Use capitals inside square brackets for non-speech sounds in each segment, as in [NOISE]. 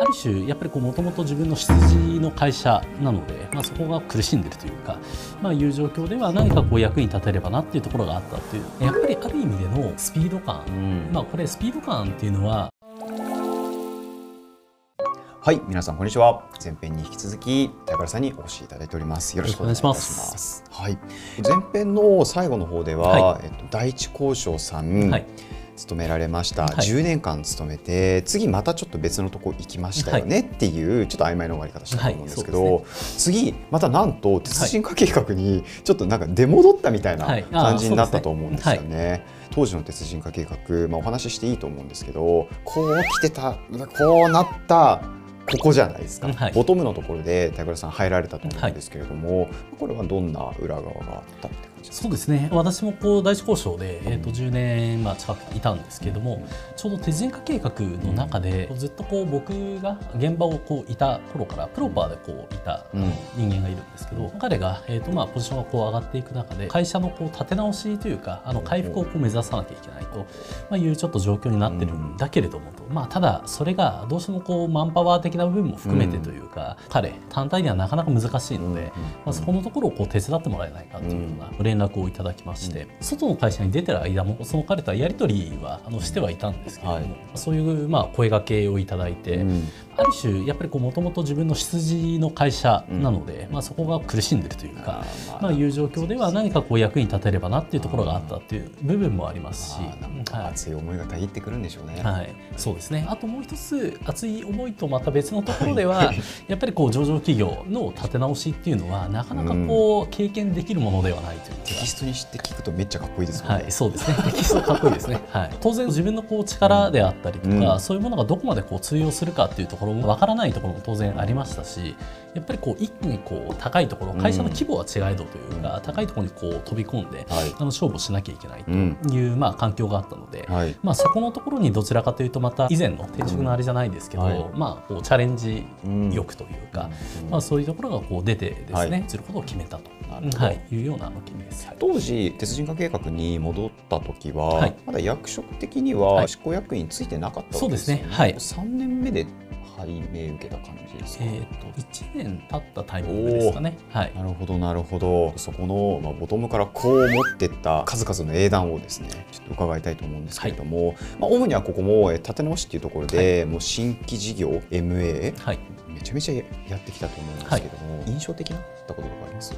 ある種やっぱりもともと自分の出自の会社なので、まあ、そこが苦しんでるというか、まあ、いう状況では何かこう役に立てればなっていうところがあったっていうやっぱりある意味でのスピード感、うん。まあこれスピード感っていうのははい、皆さんこんにちは。前編に引き続き高原さんにお越しいただいております。よろしくお願いします。はい、前編の最後の方では、はえっと第一交渉さん、はい勤められました。はい。10年間勤めて、次またちょっと別のとこ行きましたよねっていう、ちょっと曖昧な終わり方したと思うんですけど、はい次またなんと鉄人化計画にちょっとなんか出戻ったみたいな感じになったと思うんですよね。当時の鉄人化計画、まあ、お話ししていいと思うんですけどこう来てたこうなったここじゃないですか、はい。ボトムのところで高倉さん入られたと思うんですけれども、これはどんな裏側があったって感じですか？そうですね。私もこう第一交渉で、えー、と10年まあ近くいたんですけれども、ちょうど手人化計画の中で、ずっとこう僕が現場をこういた頃からプロパーでこういた、人間がいるんですけど、彼が、えーとまあ、ポジションがこう上がっていく中で会社のこう立て直しというかあの回復をこう目指さなきゃいけないと、まあ、いうちょっと状況になってるんだけれどもと、まあ、ただそれがどうしてもこうマンパワー的な部分も含めてというか、彼単体ではなかなか難しいので、まあ、そこのところをこう手伝ってもらえないかというような連絡をいただきまして、外の会社に出てる間もその彼とはやり取りはあのしてはいたんですけれども、はい。そういうまあ声掛けをいただいて、うんある種やっぱりもともと自分の出自の会社なので、まあ、そこが苦しんでるというか、あーまあ、いう状況では何かこう役に立てればなっていうところがあったっていう部分もありますし、はい。熱い思いがたぎってくるんでしょうね。はい、そうですね。あともう一つ熱い思いとまた別のところでは [LAUGHS] やっぱりこう上場企業の立て直しっていうのはなかなかこう経験できるものではないというか。テキストにして聞くとめっちゃかっこいいですね。はい、そうですね。[LAUGHS] テキストかっこいいですね。はい、当然自分のこう力であったりとか、うん。そういうものがどこまでこう通用するかっていうところもわからないところも当然ありましたし、やっぱりこう一気にこう高いところ、会社の規模は違えどというか、高いところにこう飛び込んで、はい。あの勝負をしなきゃいけないとうん。いう、まあ環境があったので、はい。まあそこのところにどちらかというとまた以前の転職のあれじゃないですけど、まあこうチャレンジうん。欲というか、うん。まあそういうところがこう出てですね、はい。することを決めたと、はい、いうようなあの決めです。はい当時鉄人化計画に戻った時は、はい。まだ役職的にははい。執行役員ついてなかったわけですよね。そうですね。はい。3年目で拝命受けた感じですか？えー、と1年経ったタイミングですかね。はい。なるほどなるほど。そこの、まあ、ボトムからこう持ってった数々の英断をですねちょっと伺いたいと思うんですけれども、まあ、主にはここもえー立て直しっていうところで、もう新規事業 MA はい、めちゃめちゃやってきたと思うんですけども、印象的だったこととかあります？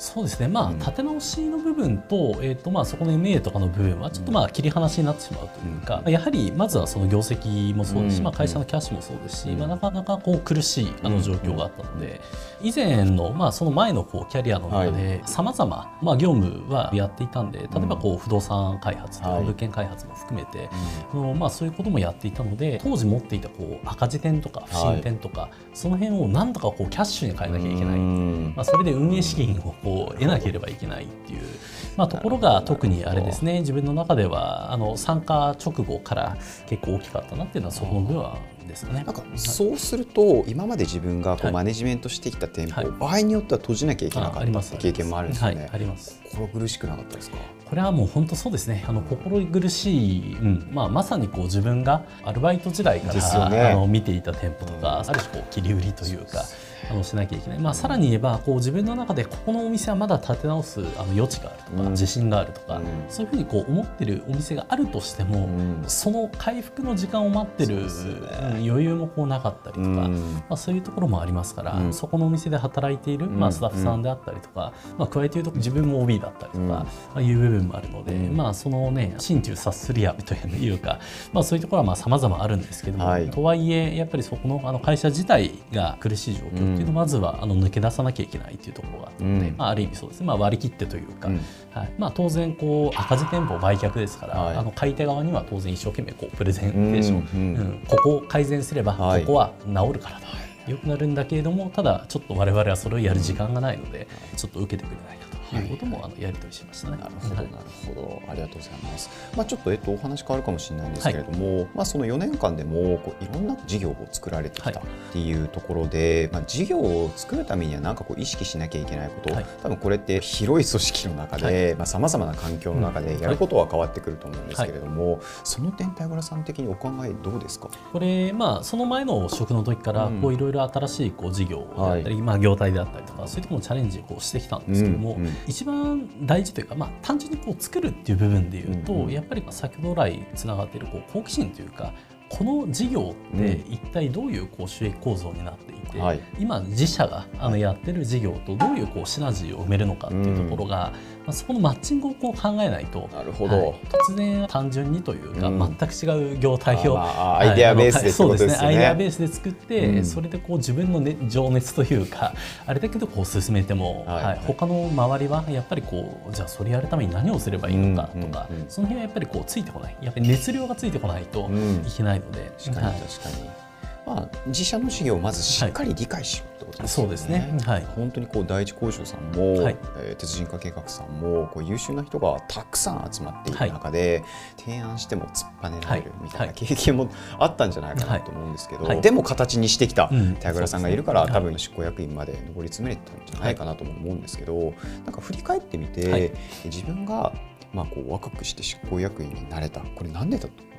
そうですね、まあうん。立て直しの部分と,、えーとまあ、そこの MA とかの部分はちょっとまあ切り離しになってしまうというか、やはりまずはその業績もそうですし、うん。まあ、会社のキャッシュもそうですし、うん。まあ、なかなかこう苦しいあの状況があったので、以前の、まあ、その前のこうキャリアの中でさまざま業務はやっていたんで例えばこう不動産開発とかはい。物件開発も含めて、あのまあ、そういうこともやっていたので当時持っていたこう赤字点とか不振点とか、その辺をなんとかこうキャッシュに変えなきゃいけない。うん。まあ、それで運営資金をこう得なければいけないっていう、まあ、ところが特にあれですね自分の中ではあの参加直後から結構大きかったなっていうのはそこの部分ですね。なんかそうすると今まで自分がこはい。うマネジメントしてきた店舗、はい。場合によっては閉じなきゃいけなあかった経験もあるんですよね。はい、あります。心苦しくなかったですか？これはもう本当そうですね。あの心苦しい、うん。まあ、まさにこう自分がアルバイト時代から、ね。あの見ていた店舗とか、ある種こう切り売りというかあのしなきゃいけない、まあ、さらに言えばこう自分の中でここのお店はまだ立て直すあの余地があるとか、うん。自信があるとか、うん。そういうふうにこう思ってるお店があるとしても、うん。その回復の時間を待ってる、余裕もこうなかったりとか、うん。まあ、そういうところもありますから、うん。そこのお店で働いている、まあ、うんスタッフさんであったりとか、まあ、加えて言うと自分も OB だったりとか、うん。まあ、いう部分もあるので、うん。まあ、そのね心中察するやというか、まあ、そういうところはさまざまあるんですけども、はい。とはいえやっぱりそこのあの会社自体が苦しい状況っていうのをまずはあの抜け出さなきゃいけないっていうところがあったので、うん。まあ、ある意味そうです。ね、まあ、割り切ってというか、うん。はい。まあ、当然こう赤字店舗売却ですから、はい。あの買い手側には当然一生懸命こうプレゼンテーション、うんここを改善すればこはい。こは治るからと、よくなるんだけれどもただちょっと我々はそれをやる時間がないのでちょっと受けてくれないかとい。うことも、あのやり取りしましたね。なるほど、なるほど、ありがとうございます。まあ、ちょっと、えっと、お話変わるかもしれないんですけれども、はい、まあ、その4年間でも、こういろんな事業を作られてきたっていうところで、はい、まあ、事業を作るためには、なんかこう意識しなきゃいけないこと、はい、多分これって広い組織の中で、まあ、さまざまな環境の中でやることは変わってくると思うんですけれども、その点、田倉さん的にお考えどうですか？これ、まあ、その前の職の時から、こういろいろ新しいこう事業だったり、まあ、業態であったりとか、そういうところのチャレンジをこうしてきたんですけども、一番大事というか、まあ、単純にこう作るっていう部分でいうと、うんうん、やっぱり先ほど来つながっているこう好奇心というかこの事業って一体どういうこう収益構造になっていて、はい、今自社があのやってる事業とどういうこうシナジーを埋めるのかっていうところが、まあ、そこのマッチングをこう考えないとなるほど、はい、突然単純にというか、全く違う業態を、まあ、アイデアベースでそうですね。アイデアベースで作って、うん、それでこう自分の、ね、情熱というかあれだけどこう進めても、はい。はい、他の周りはやっぱりこうじゃあそれやるために何をすればいいのかとか、うんうんうん、その辺はやっぱりこうついてこない。やっぱり熱量がついてこないといけないので。確かに確かに、まあ、自社の事業をまずしっかり理解しようってことですね。そうですね。はい。本当にこう第一工場さんも、はい、えー、鉄人化計画さんもこう優秀な人がたくさん集まっている中で、はい、提案しても突っぱねられるみたいな経験もあったんじゃないかなと思うんですけど、はい、でも形にしてきた田倉さんがいるから、うん、多分執行役員まで上り詰めれたんじゃないかなとも思うんですけど、なんか振り返ってみて、自分がまあこう若くして執行役員になれた。これなんでだと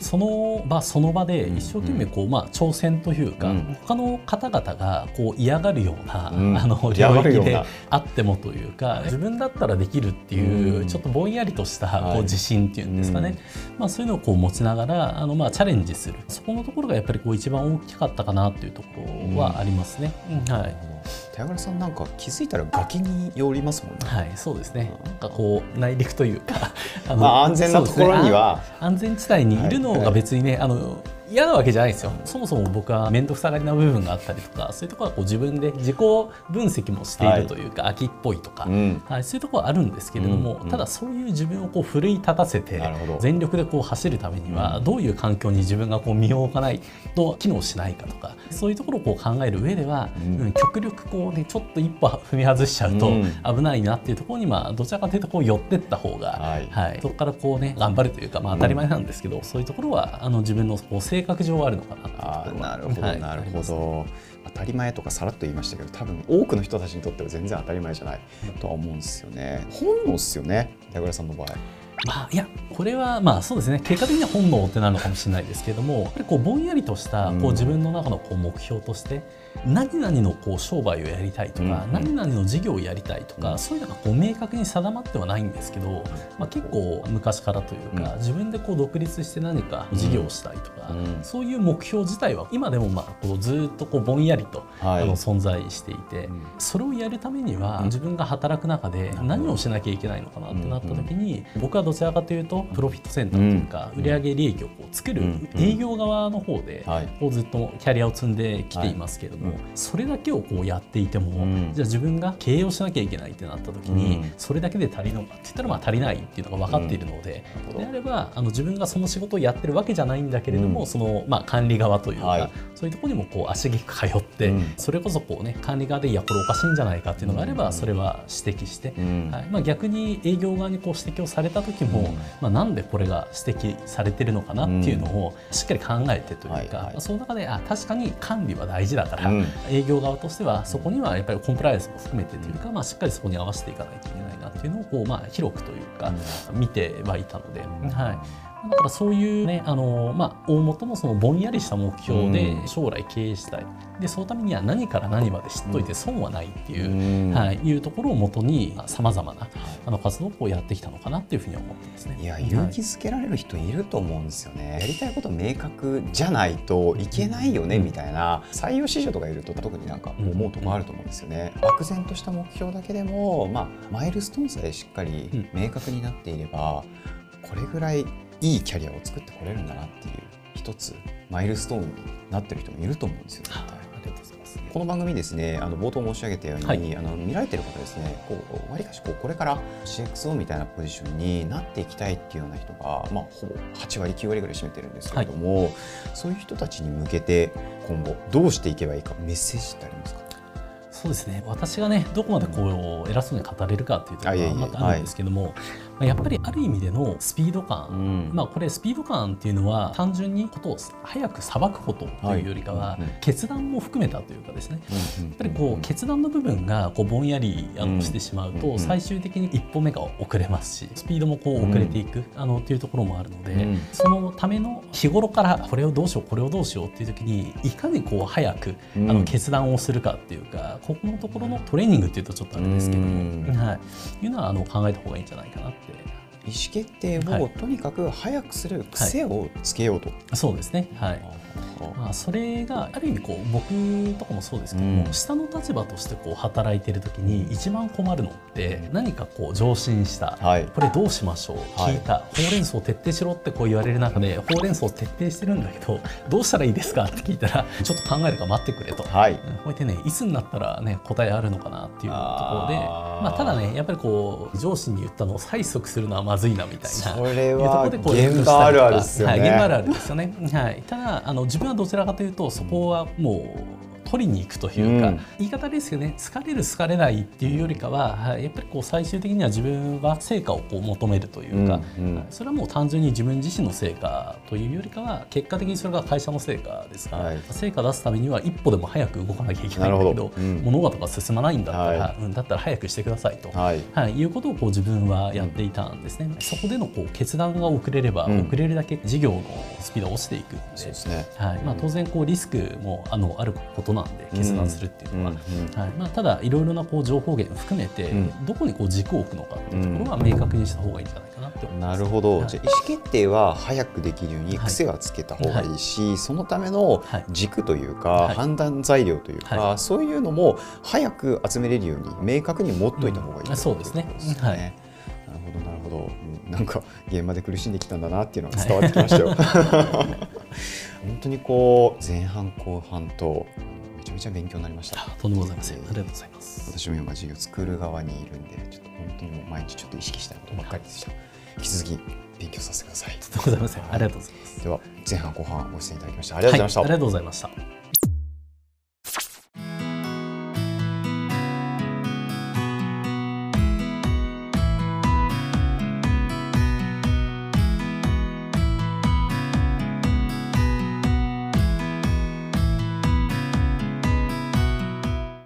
その場その場で一生懸命こう、まあ、挑戦というか、うん、他の方々がこう嫌がるような、うん、[LAUGHS] あの領域であってもというか自分だったらできるっていう、ちょっとぼんやりとしたこう自信っていうんですかね、はい、まあ、そういうのをこう持ちながらあの、まあ、チャレンジする。そこのところがやっぱりこう一番大きかったかなというところはありますね。はい手倉さんなんか気づいたら崖に寄りますもんね。はい、そうですね。なんかこう内陸というか、[LAUGHS] あまあ安全なところには、ね、安全地帯にいるのが別にね、はい、あの嫌なわけじゃないですよ。そもそも僕は面倒くさがりな部分があったりとかそういうところはこう自分で自己分析もしているというか、はい、秋っぽいとか、うん、はい、そういうところはあるんですけれども、うん、ただそういう自分をこう奮い立たせて全力でこう走るためにはどういう環境に自分がこう身を置かないと機能しないかとかそういうところをこう考える上では、うん、極力こうねちょっと一歩踏み外しちゃうと危ないなっていうところにまあどちらかというとこう寄ってった方が、はい、はい、そこからこうね頑張るというかまあ当たり前なんですけど、そういうところはあの自分のこう性性格上あるのかなあなるほど、はい、なるほど、当たり前とかさらっと言いましたけど多分多くの人たちにとっては全然当たり前じゃないとは思うんですよね。本能。っすよね矢倉さんの場合。まあ、いやこれはまあそうですね。結果的には本能ってなるのかもしれないですけれどもこうぼんやりとしたこう自分の中のこう目標として、何々のこう商売をやりたいとか、うん、何々の事業をやりたいとか、うん、そういうのがこう明確に定まってはないんですけど、まあ、結構昔からというか、うん、自分でこう独立して何か事業をしたいとか、そういう目標自体は今でもまあこうずっとこうぼんやりと、はい、あの存在していて、それをやるためには自分が働く中で何をしなきゃいけないのかなってなった時に、僕はどちらかというとプロフィットセンターというか、売上利益をこう作る営業側の方でこうずっとキャリアを積んできていますけれども、それだけをこうやっていても、うん、じゃあ自分が経営をしなきゃいけないってなった時に、それだけで足りるのかって言ったらまあ足りないっていうのが分かっているので、であればあの自分がその仕事をやってるわけじゃないんだけれども、そのまあ管理側というか、はい、そういうところにもこう足げく通って、それこそこうね管理側でいやこれおかしいんじゃないかっていうのがあれば、それは指摘して、はい。まあ、逆に営業側にこう指摘をされた時も、まあ、なんでこれが指摘されてるのかなっていうのをしっかり考えてというか、その中であ確かに管理は大事だから、営業側としてはそこにはやっぱりコンプライアンスも含めてというか、まあ、しっかりそこに合わせていかないといけないなっていうのをこう、まあ、広くというか見てはいたので。はいだからそういうねあの、まあ、大元のそのぼんやりした目標で将来経営したい、でそのためには何から何まで知っといて損はないっていう、はい、いうところをもとにさまざまなあの活動をやってきたのかなっていうふうに思ってますね。いや勇気づけられる人いると思うんですよね。やりたいこと明確じゃないといけないよねみたいな採用市場とかいると特になんか思うとこあると思うんですよね。漠然とした目標だけでも、まあ、マイルストーンさえしっかり明確になっていれば、これぐらいいいキャリアを作ってこれるんだなっていう一つマイルストーンになってる人もいると思うんですよ。この番組ですね、あの冒頭申し上げたように、はい、あの見られてる方ですね、こう割かしこうこれから CXO みたいなポジションになっていきたいっていうような人が、まあ、ほぼ8割9割ぐらい占めてるんですけれども、はい、そういう人たちに向けて今後どうしていけばいいかメッセージってありますか？そうですね。私がねどこまでこう偉そうに語れるかっていうところはまたあるんですけども、まあ、やっぱりある意味でのスピード感、うん。まあこれスピード感っていうのは単純にことを早くさばくことというよりかは、決断も含めたというかですね。うんやっぱりこう決断の部分がこうぼんやりあうん。のしてしまううんと最終的に一歩目が遅れますしスピードもこう遅れていくあのっていうところもあるのでうんそのための日頃からこれをどうしようこれをどうしようっていう時にいかにこう早くあうん。の決断をするかっていうかここのところのトレーニングっていうとちょっとあれですけどうん。もはい。いうのはあの考えた方がいいんじゃないかなって。意思決定をはい。とにかく早くする癖をつけようと。そうですね。はい。まあ、それがある意味こう僕とかもそうですけども、うん下の立場としてこう働いてる時に一番困るのって何かこう上進した、はいこれどうしましょうはい聞いた、ほうれん草徹底しろってこう言われる中でほうれん草徹底してるんだけど [LAUGHS] どうしたらいいですかって聞いたらちょっと考えるから待ってくれと。はい。うんこうやってねいつになったらね答えあるのかなっていうところでまあ、ただねやっぱりこう上司に言ったのを催促するのはまずいなみたいなそれいうとこは現場あるあるですよね。はい、現場あるあるですよね。はい、ただあの自分はどちらかというとそこはもう取りに行くというか、うん。言い方ですけどね。疲れる疲れないっていうよりかは、はい、やっぱりこう最終的には自分は成果をこう求めるというか、うんうん。はいそれはもう単純に自分自身の成果というよりかは結果的にそれが会社の成果ですから、はい。成果出すためには一歩でも早く動かなきゃいけないんだけどうん。物事が進まないんだったら、はうん、だったら早くしてくださいと。はい。はい、いうことをこう自分はやっていたんですね、そこでのこう決断が遅れれば、うん遅れるだけ事業のスピードが落ちていくそうですね。はい。まあ、当然こうリスクもあのあることなんで決断するっていうのは、はい。まあ、ただいろいろなこう情報源含めて、うん。どこにこう軸を置くのかっていうところは明確にした方がいいんじゃないかなって思います。なるほど、はい。じゃあ意思決定は早くできるようにはい癖はつけた方がいいし、そのためのはい。軸というか、はい。判断材料というか、はそういうのも早く集めれるように明確に持っといた方がいい、うんそうですね。はい。なるほどなるほど、うんなんか現場で苦しんできたんだなっていうのが伝わってきましたよ。[LAUGHS] 本当にこう前半後半とめちゃ勉強になりました。あとんでもございません。ありがとうございます。私も今授業作る側にいるんでちょっと本当にもう毎日ちょっと意識したいことばっかりでした引き続き勉強させてくださいとんでもございません。ありがとうございます。では前半後半ご出演いただきましてありがとうございました、はいありがとうございました。